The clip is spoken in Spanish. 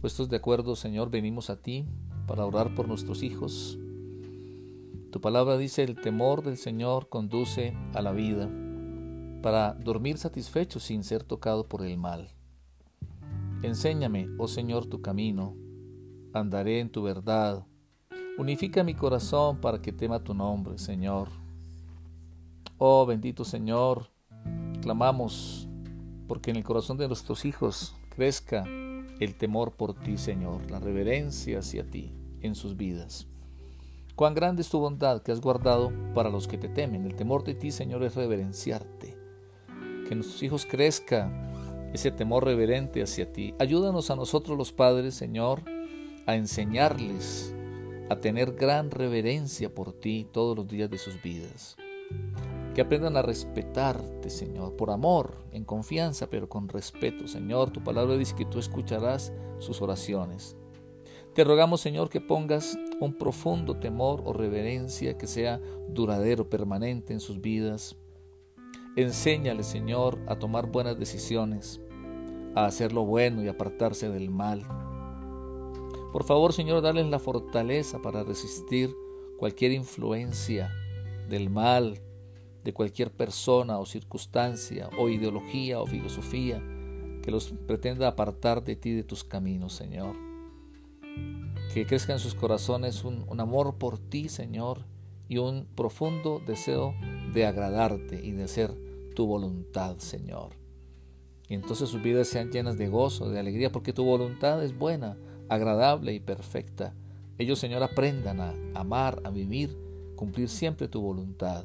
Puestos de acuerdo, Señor, venimos a ti para orar por nuestros hijos. Tu palabra dice, el temor del Señor conduce a la vida, para dormir satisfecho sin ser tocado por el mal. Enséñame, oh Señor, tu camino, andaré en tu verdad. Unifica mi corazón para que tema tu nombre, Señor. Oh bendito Señor, clamamos porque en el corazón de nuestros hijos crezca el temor por ti, Señor, la reverencia hacia ti en sus vidas. Cuán grande es tu bondad que has guardado para los que te temen. El temor de ti, Señor, es reverenciarte. Que nuestros hijos crezca ese temor reverente hacia ti. Ayúdanos a nosotros los padres, Señor, a enseñarles a tener gran reverencia por ti todos los días de sus vidas que aprendan a respetarte, Señor, por amor, en confianza, pero con respeto, Señor. Tu palabra dice que tú escucharás sus oraciones. Te rogamos, Señor, que pongas un profundo temor o reverencia que sea duradero, permanente en sus vidas. Enséñale, Señor, a tomar buenas decisiones, a hacer lo bueno y apartarse del mal. Por favor, Señor, darles la fortaleza para resistir cualquier influencia del mal, de cualquier persona o circunstancia o ideología o filosofía que los pretenda apartar de ti, de tus caminos, Señor. Que crezca en sus corazones un, un amor por ti, Señor, y un profundo deseo de agradarte y de hacer tu voluntad, Señor. Y entonces sus vidas sean llenas de gozo, de alegría, porque tu voluntad es buena, agradable y perfecta. Ellos, Señor, aprendan a amar, a vivir, cumplir siempre tu voluntad